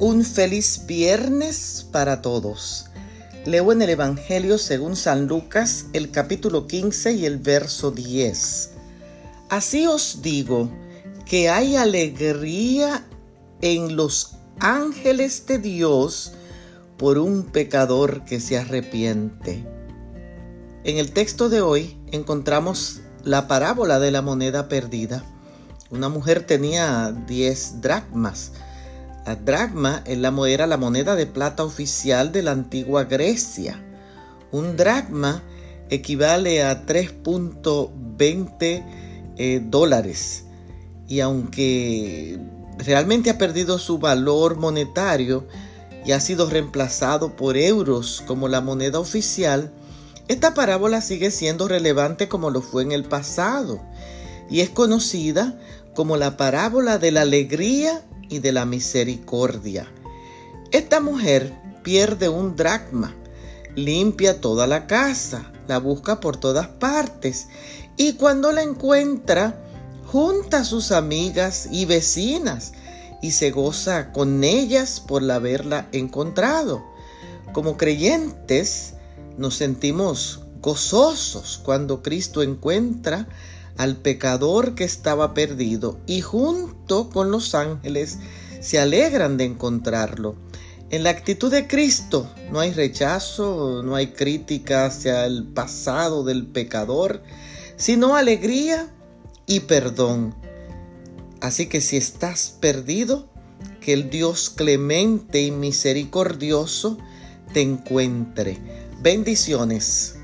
Un feliz viernes para todos. Leo en el Evangelio según San Lucas el capítulo 15 y el verso 10. Así os digo que hay alegría en los ángeles de Dios por un pecador que se arrepiente. En el texto de hoy encontramos la parábola de la moneda perdida. Una mujer tenía 10 dracmas la dracma era la moneda de plata oficial de la antigua Grecia. Un dracma equivale a 3.20 eh, dólares. Y aunque realmente ha perdido su valor monetario y ha sido reemplazado por euros como la moneda oficial, esta parábola sigue siendo relevante como lo fue en el pasado y es conocida como la parábola de la alegría y de la misericordia. Esta mujer pierde un dracma, limpia toda la casa, la busca por todas partes y cuando la encuentra, junta a sus amigas y vecinas y se goza con ellas por haberla encontrado. Como creyentes nos sentimos gozosos cuando Cristo encuentra al pecador que estaba perdido y junto con los ángeles se alegran de encontrarlo. En la actitud de Cristo no hay rechazo, no hay crítica hacia el pasado del pecador, sino alegría y perdón. Así que si estás perdido, que el Dios clemente y misericordioso te encuentre. Bendiciones.